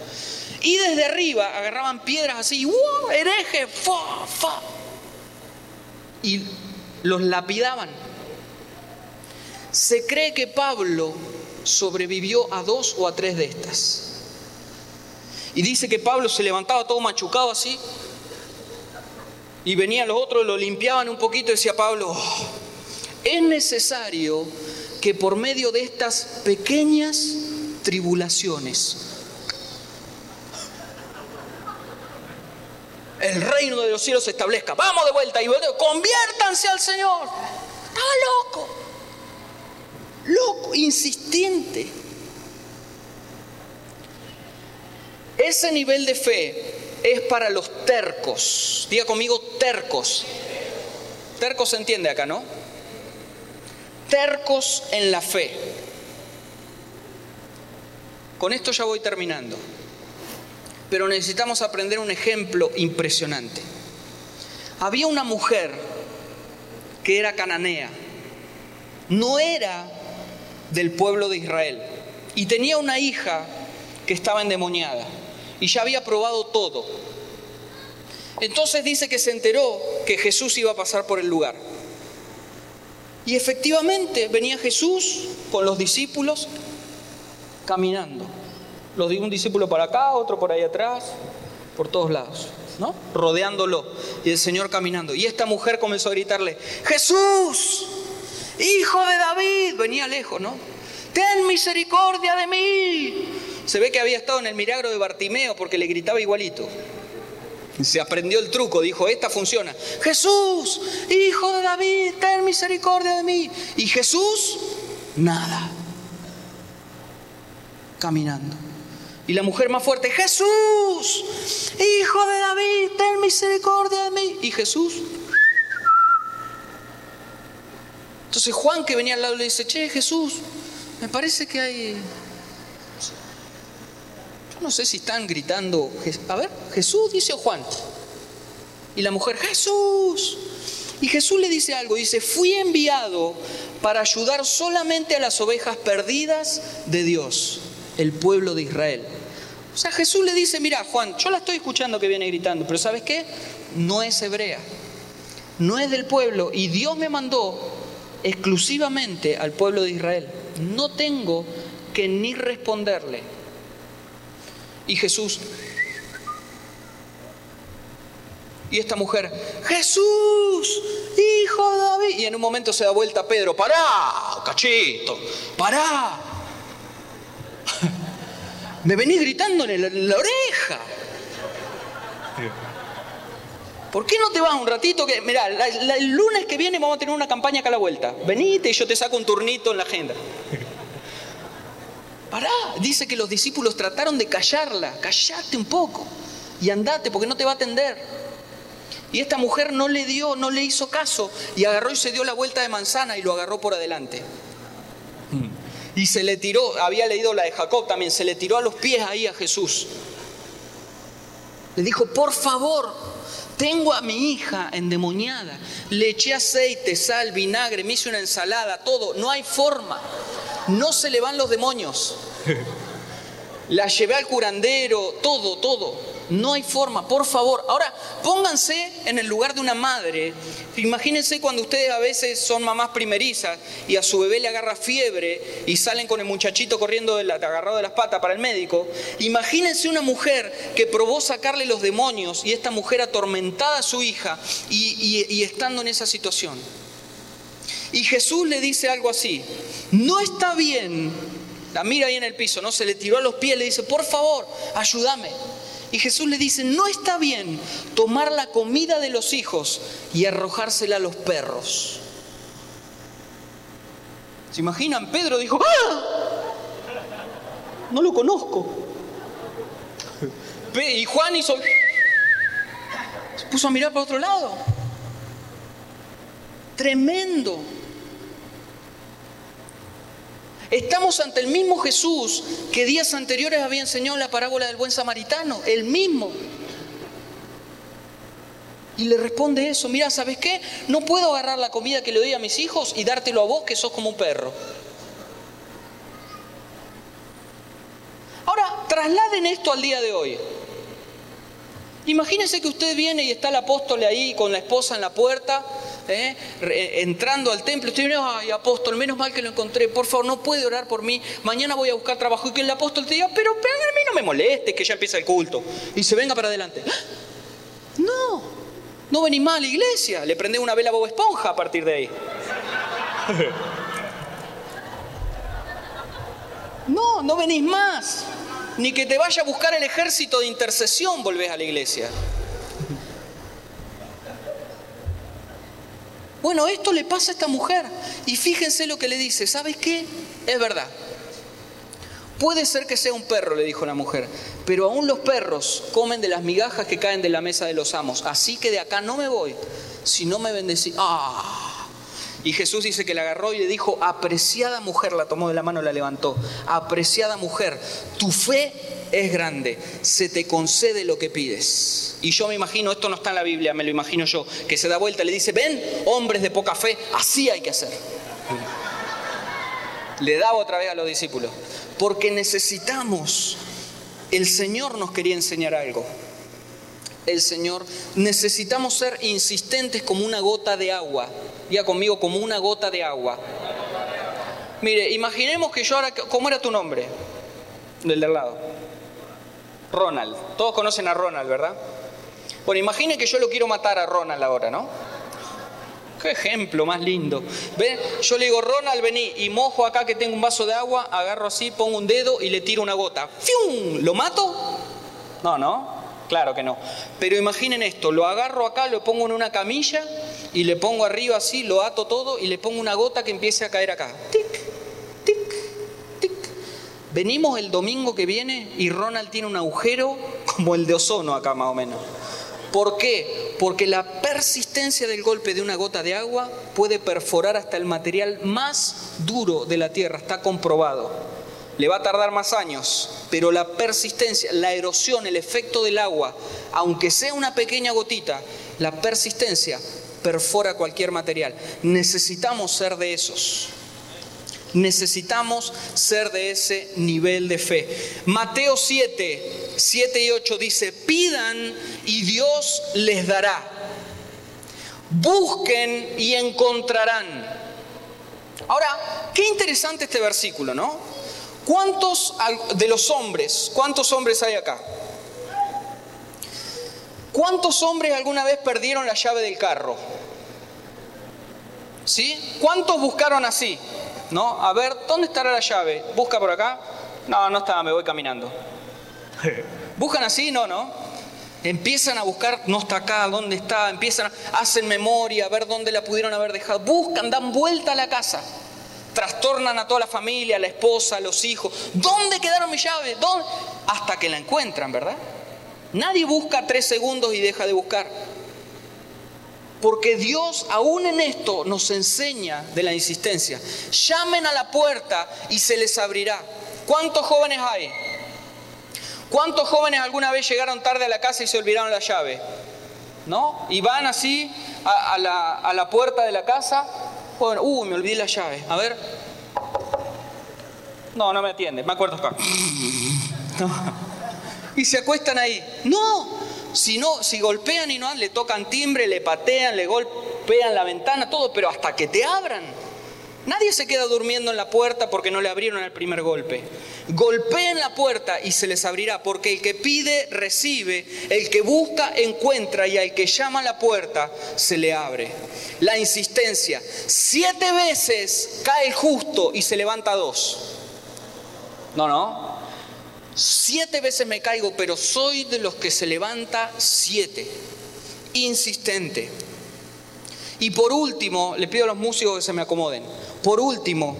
Y desde arriba agarraban piedras así, ¡wow! ¡Hereje! ¡fa! ¡fa! Y los lapidaban. Se cree que Pablo sobrevivió a dos o a tres de estas. Y dice que Pablo se levantaba todo machucado así, y venían los otros, lo limpiaban un poquito y decía Pablo, es necesario que por medio de estas pequeñas tribulaciones, el reino de los cielos se establezca. Vamos de vuelta y conviértanse al Señor. Estaba loco, loco, insistente. Ese nivel de fe es para los tercos. Diga conmigo tercos. Tercos se entiende acá, ¿no? Tercos en la fe. Con esto ya voy terminando. Pero necesitamos aprender un ejemplo impresionante. Había una mujer que era cananea. No era del pueblo de Israel. Y tenía una hija que estaba endemoniada y ya había probado todo. Entonces dice que se enteró que Jesús iba a pasar por el lugar. Y efectivamente venía Jesús con los discípulos caminando. Los un discípulo para acá, otro por ahí atrás, por todos lados, ¿no? Rodeándolo. Y el Señor caminando. Y esta mujer comenzó a gritarle, Jesús, hijo de David, venía lejos, ¿no? Ten misericordia de mí. Se ve que había estado en el milagro de Bartimeo porque le gritaba igualito. Se aprendió el truco, dijo, esta funciona. Jesús, hijo de David, ten misericordia de mí. Y Jesús, nada. Caminando. Y la mujer más fuerte, Jesús, hijo de David, ten misericordia de mí. Y Jesús. Entonces Juan que venía al lado le dice, che, Jesús, me parece que hay... No sé si están gritando, a ver, Jesús dice Juan. Y la mujer, Jesús. Y Jesús le dice algo, dice, fui enviado para ayudar solamente a las ovejas perdidas de Dios, el pueblo de Israel. O sea, Jesús le dice, mira Juan, yo la estoy escuchando que viene gritando, pero ¿sabes qué? No es hebrea, no es del pueblo y Dios me mandó exclusivamente al pueblo de Israel. No tengo que ni responderle. Y Jesús, y esta mujer, Jesús, hijo de David. Y en un momento se da vuelta Pedro, pará, cachito, pará. Me venís gritando en la, oreja. ¿Por qué no te vas un ratito? Que, mirá, el lunes que viene vamos a tener una campaña acá a la vuelta. Venite y yo te saco un turnito en la agenda. Pará, dice que los discípulos trataron de callarla. Callate un poco y andate porque no te va a atender. Y esta mujer no le dio, no le hizo caso y agarró y se dio la vuelta de manzana y lo agarró por adelante. Y se le tiró, había leído la de Jacob también, se le tiró a los pies ahí a Jesús. Le dijo, por favor, tengo a mi hija endemoniada. Le eché aceite, sal, vinagre, me hice una ensalada, todo. No hay forma. No se le van los demonios. La llevé al curandero, todo, todo. No hay forma, por favor. Ahora, pónganse en el lugar de una madre. Imagínense cuando ustedes a veces son mamás primerizas y a su bebé le agarra fiebre y salen con el muchachito corriendo de la, agarrado de las patas para el médico. Imagínense una mujer que probó sacarle los demonios y esta mujer atormentada a su hija y, y estando en esa situación. Y Jesús le dice algo así, no está bien, la mira ahí en el piso, ¿no? Se le tiró a los pies, le dice, por favor, ayúdame. Y Jesús le dice, no está bien tomar la comida de los hijos y arrojársela a los perros. ¿Se imaginan? Pedro dijo, ¡ah! No lo conozco. Y Juan hizo... Se puso a mirar para otro lado. Tremendo. Estamos ante el mismo Jesús que días anteriores había enseñado la parábola del buen samaritano, el mismo. Y le responde eso, mira, ¿sabes qué? No puedo agarrar la comida que le doy a mis hijos y dártelo a vos que sos como un perro. Ahora, trasladen esto al día de hoy. Imagínense que usted viene y está el apóstol ahí con la esposa en la puerta ¿eh? entrando al templo, estoy viendo, ay apóstol, menos mal que lo encontré, por favor, no puede orar por mí, mañana voy a buscar trabajo y que el apóstol te diga, pero, pero a mí no me moleste que ya empieza el culto y se venga para adelante. No, no venís más a la iglesia, le prende una vela a Bob Esponja a partir de ahí. No, no venís más. Ni que te vaya a buscar el ejército de intercesión volvés a la iglesia. Bueno, esto le pasa a esta mujer. Y fíjense lo que le dice. ¿Sabes qué? Es verdad. Puede ser que sea un perro, le dijo la mujer, pero aún los perros comen de las migajas que caen de la mesa de los amos. Así que de acá no me voy, si no me bendecí. ¡Ah! Y Jesús dice que la agarró y le dijo, apreciada mujer, la tomó de la mano la levantó. Apreciada mujer, tu fe es grande, se te concede lo que pides. Y yo me imagino, esto no está en la Biblia, me lo imagino yo, que se da vuelta y le dice, ven, hombres de poca fe, así hay que hacer. Le daba otra vez a los discípulos. Porque necesitamos, el Señor nos quería enseñar algo. El Señor, necesitamos ser insistentes como una gota de agua. Diga conmigo, como una gota de agua. Mire, imaginemos que yo ahora, ¿cómo era tu nombre? Del del lado. Ronald. Todos conocen a Ronald, ¿verdad? Bueno, imaginen que yo lo quiero matar a Ronald ahora, ¿no? Qué ejemplo más lindo. ¿Ve? Yo le digo, Ronald, vení y mojo acá que tengo un vaso de agua, agarro así, pongo un dedo y le tiro una gota. ¡Fium! ¿Lo mato? No, no. Claro que no. Pero imaginen esto, lo agarro acá, lo pongo en una camilla y le pongo arriba así, lo ato todo y le pongo una gota que empiece a caer acá. Tic, tic, tic. Venimos el domingo que viene y Ronald tiene un agujero como el de ozono acá más o menos. ¿Por qué? Porque la persistencia del golpe de una gota de agua puede perforar hasta el material más duro de la tierra, está comprobado. Le va a tardar más años, pero la persistencia, la erosión, el efecto del agua, aunque sea una pequeña gotita, la persistencia perfora cualquier material. Necesitamos ser de esos. Necesitamos ser de ese nivel de fe. Mateo 7, 7 y 8 dice, pidan y Dios les dará. Busquen y encontrarán. Ahora, qué interesante este versículo, ¿no? ¿Cuántos de los hombres, cuántos hombres hay acá? ¿Cuántos hombres alguna vez perdieron la llave del carro? ¿Sí? ¿Cuántos buscaron así? ¿No? A ver, ¿dónde estará la llave? Busca por acá. No, no está, me voy caminando. ¿Buscan así? No, no. Empiezan a buscar, no está acá, ¿dónde está? Empiezan, hacen memoria, a ver dónde la pudieron haber dejado. Buscan, dan vuelta a la casa. Trastornan a toda la familia, a la esposa, a los hijos. ¿Dónde quedaron mis llaves? ¿Dónde? Hasta que la encuentran, ¿verdad? Nadie busca tres segundos y deja de buscar. Porque Dios aún en esto nos enseña de la insistencia. Llamen a la puerta y se les abrirá. ¿Cuántos jóvenes hay? ¿Cuántos jóvenes alguna vez llegaron tarde a la casa y se olvidaron la llave? ¿No? Y van así a, la, puerta de la casa. Bueno, uh, me olvidé la llave. A ver. No, no me atiende. Me acuerdo acá. Y se acuestan ahí. No, si no, si golpean y no le tocan timbre, le patean, le golpean la ventana, todo, pero hasta que te abran. Nadie se queda durmiendo en la puerta porque no le abrieron el primer golpe. Golpeen la puerta y se les abrirá, porque el que pide, recibe, el que busca, encuentra, y al que llama a la puerta, se le abre. La insistencia. Siete veces cae el justo y se levanta dos. No, no. Siete veces me caigo, pero soy de los que se levanta siete. Insistente. Y por último, le pido a los músicos que se me acomoden. Por último,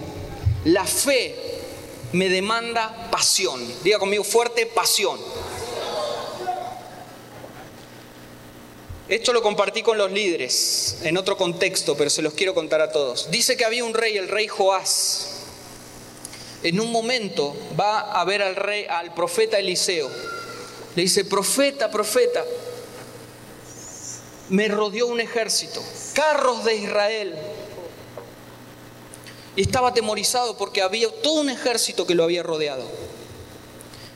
la fe me demanda pasión. Diga conmigo fuerte, pasión. Esto lo compartí con los líderes en otro contexto, pero se los quiero contar a todos. Dice que había un rey, el rey Joás en un momento va a ver al rey, al profeta Eliseo. Le dice, profeta, profeta, me rodeó un ejército, carros de Israel. Y estaba atemorizado porque había todo un ejército que lo había rodeado.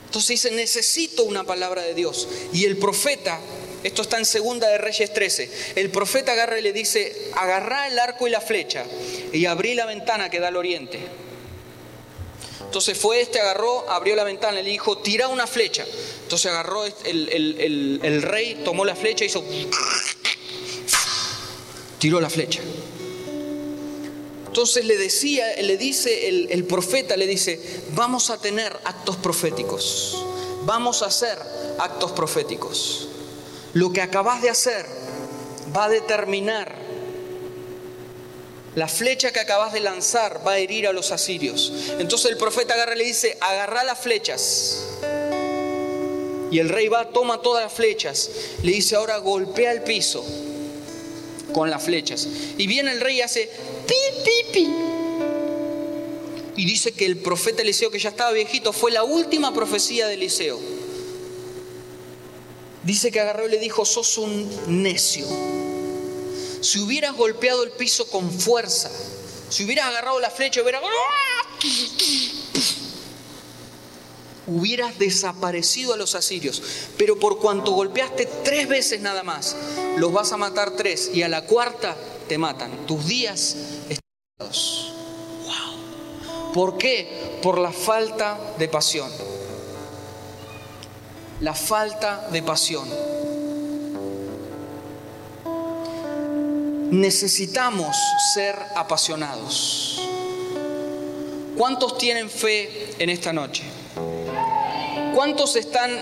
Entonces dice, necesito una palabra de Dios. Y el profeta, esto está en Segunda de Reyes 13, el profeta agarra y le dice, agarrá el arco y la flecha y abrí la ventana que da al oriente. Entonces fue este, agarró, abrió la ventana y le dijo, tira una flecha. Entonces agarró el, rey, tomó la flecha y hizo... Tiró la flecha. Entonces le decía, le dice el, profeta, le dice, vamos a tener actos proféticos. Vamos a hacer actos proféticos. Lo que acabas de hacer va a determinar la flecha que acabas de lanzar va a herir a los asirios. Entonces el profeta agarra y le dice, agarra las flechas. Y el rey va, toma todas las flechas. Le dice, ahora golpea el piso con las flechas. Y viene el rey y hace, pi, pi, pi. Y dice que el profeta Eliseo, que ya estaba viejito, fue la última profecía de Eliseo. Dice que agarró y le dijo, sos un necio si hubieras golpeado el piso con fuerza, si hubieras agarrado la flecha, hubiera... hubieras desaparecido a los asirios. Pero por cuanto golpeaste tres veces nada más, los vas a matar tres y a la cuarta te matan. Tus días están Wow. ¿Por qué? Por la falta de pasión. La falta de pasión. Necesitamos ser apasionados. ¿Cuántos tienen fe en esta noche? ¿Cuántos están,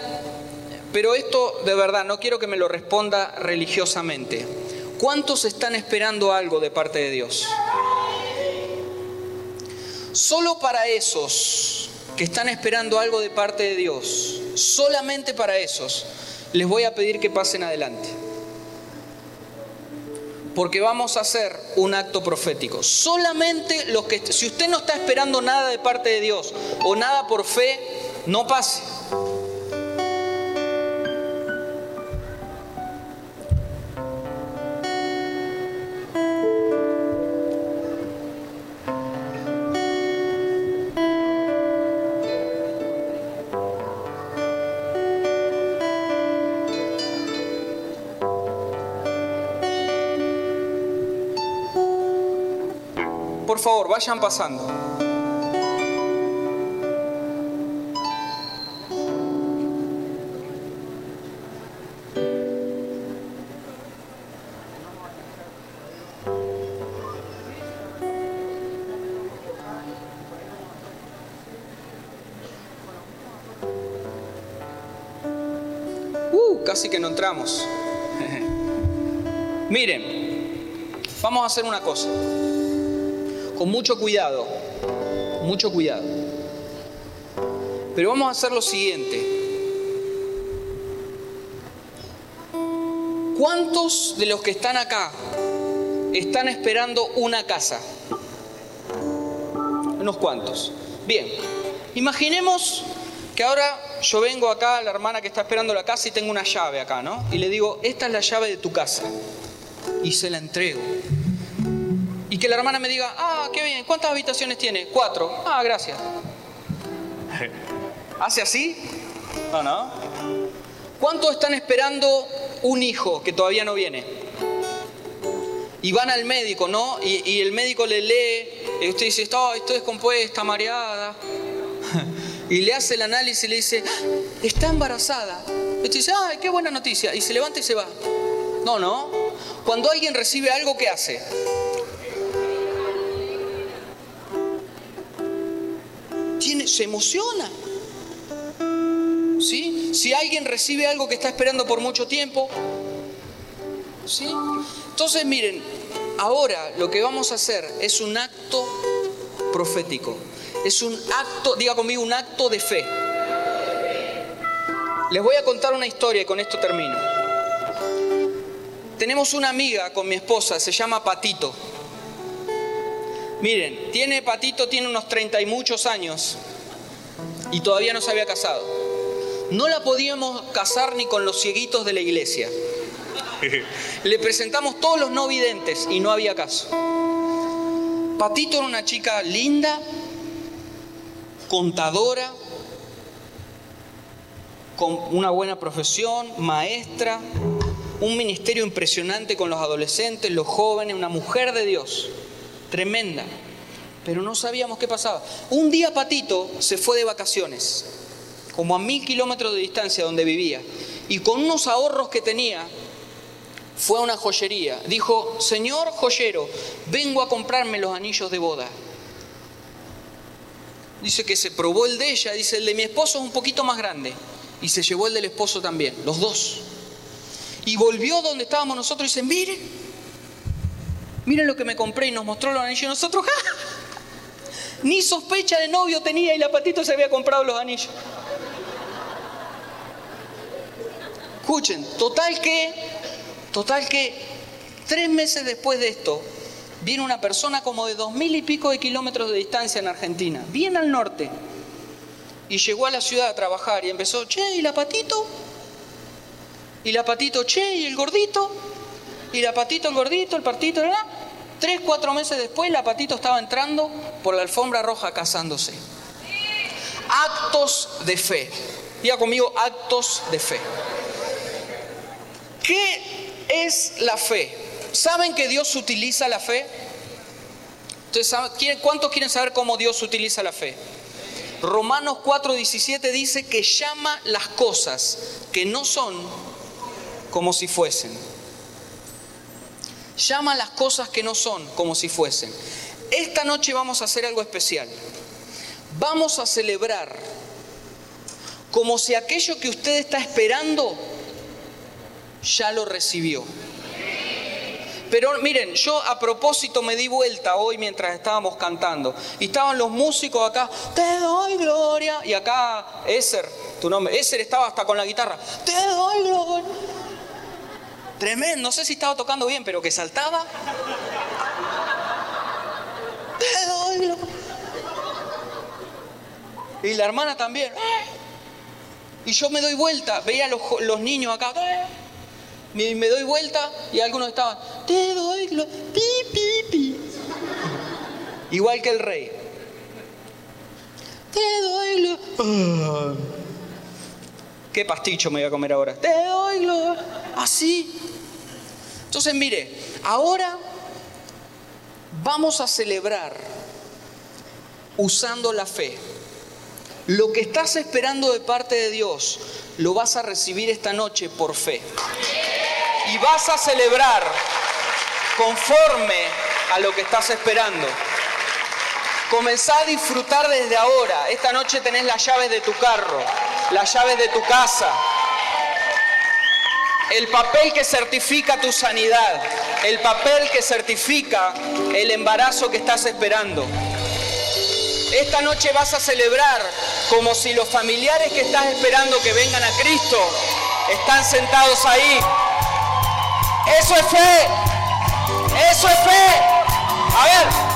pero esto de verdad, no quiero que me lo responda religiosamente, ¿cuántos están esperando algo de parte de Dios? Solo para esos que están esperando algo de parte de Dios, solamente para esos, les voy a pedir que pasen adelante. Porque vamos a hacer un acto profético. Solamente los que, si usted no está esperando nada de parte de Dios o nada por fe, no pase. Por favor, vayan pasando. Casi que no entramos. Miren, vamos a hacer una cosa con mucho cuidado, mucho cuidado. Pero vamos a hacer lo siguiente. ¿Cuántos de los que están acá están esperando una casa? Unos cuantos. Bien, imaginemos que ahora yo vengo acá, la hermana que está esperando la casa, y tengo una llave acá, ¿no? Y le digo, esta es la llave de tu casa. Y se la entrego. Y que la hermana me diga, ah, qué bien, ¿cuántas habitaciones tiene? Cuatro. Ah, gracias. ¿Hace así? No, no. ¿Cuántos están esperando un hijo que todavía no viene? Y van al médico, ¿no? Y, el médico le lee, y usted dice, estoy, estoy descompuesta, mareada. Y le hace el análisis y le dice, está embarazada. Y usted dice, ay, qué buena noticia. Y se levanta y se va. No, no. Cuando alguien recibe algo, ¿qué hace? se emociona. ¿Sí? Si alguien recibe algo que está esperando por mucho tiempo, ¿sí? Entonces, miren, ahora lo que vamos a hacer es un acto profético. Es un acto, diga conmigo, un acto de fe. Les voy a contar una historia y con esto termino. Tenemos una amiga con mi esposa, se llama Patito. Miren, tiene Patito, tiene unos treinta y muchos años y todavía no se había casado. No la podíamos casar ni con los cieguitos de la iglesia. Le presentamos todos los no videntes y no había caso. Patito era una chica linda, contadora, con una buena profesión, maestra, un ministerio impresionante con los adolescentes, los jóvenes, una mujer de Dios, tremenda pero no sabíamos qué pasaba. Un día Patito se fue de vacaciones, como a mil kilómetros de distancia donde vivía, y con unos ahorros que tenía, fue a una joyería. Dijo, señor joyero, vengo a comprarme los anillos de boda. Dice que se probó el de ella, dice, el de mi esposo es un poquito más grande. Y se llevó el del esposo también, los dos. Y volvió donde estábamos nosotros y dice, miren, miren lo que me compré y nos mostró los anillos. Y nosotros, ¡ja! Ni sospecha de novio tenía y la patito se había comprado los anillos. Escuchen, total que, total que tres meses después de esto, viene una persona como de dos mil y pico de kilómetros de distancia en Argentina, bien al norte, y llegó a la ciudad a trabajar y empezó, che, ¿y la patito? Y la patito, che, ¿y el gordito? Y la patito, el gordito, el partito, ¿verdad? Tres, cuatro meses después, la patito estaba entrando por la alfombra roja casándose. Actos de fe. Diga conmigo, actos de fe. ¿Qué es la fe? ¿Saben que Dios utiliza la fe? Entonces, ¿cuántos quieren saber cómo Dios utiliza la fe? Romanos 4:17 dice que llama las cosas que no son como si fuesen llama las cosas que no son como si fuesen. Esta noche vamos a hacer algo especial. Vamos a celebrar como si aquello que usted está esperando ya lo recibió. Pero miren, yo a propósito me di vuelta hoy mientras estábamos cantando. Y estaban los músicos acá, te doy gloria. Y acá Eser, tu nombre, Eser estaba hasta con la guitarra, te doy gloria. Tremendo, no sé si estaba tocando bien, pero que saltaba. Y la hermana también. Y yo me doy vuelta, veía los, los niños acá. Me, me, doy vuelta y algunos estaban, te doy pi, pi, pi. Igual que el rey. Te doy lo... ¿Qué pasticho me voy a comer ahora? Te doy lo... Así. Entonces, mire, ahora vamos a celebrar usando la fe. Lo que estás esperando de parte de Dios, lo vas a recibir esta noche por fe. Y vas a celebrar conforme a lo que estás esperando. Comenzá a disfrutar desde ahora. Esta noche tenés las llaves de tu carro, las llaves de tu casa, el papel que certifica tu sanidad, el papel que certifica el embarazo que estás esperando. Esta noche vas a celebrar como si los familiares que estás esperando que vengan a Cristo están sentados ahí. Eso es fe. Eso es fe. A ver,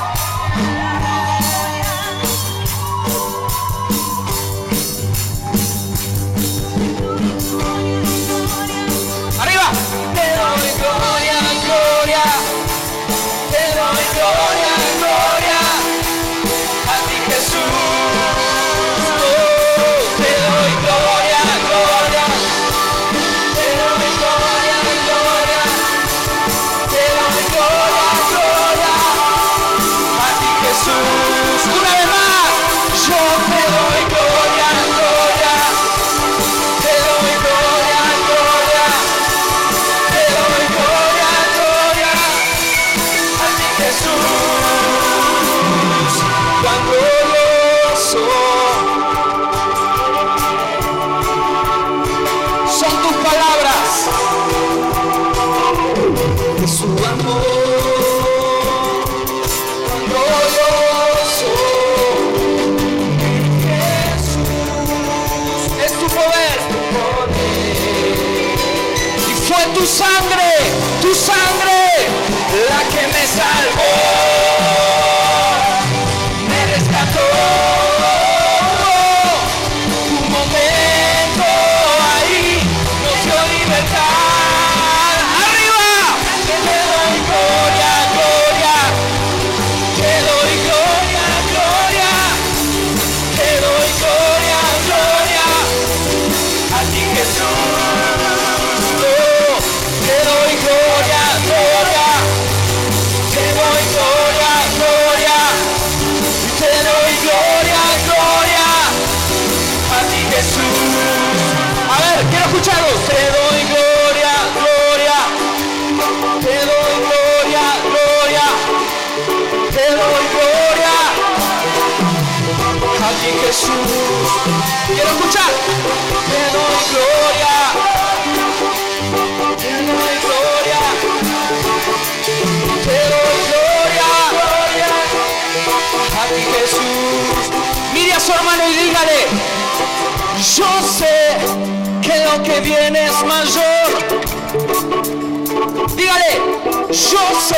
yo sé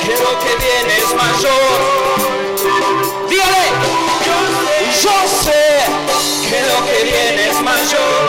que lo que viene es mayor. Dígale, yo sé que lo que viene es mayor.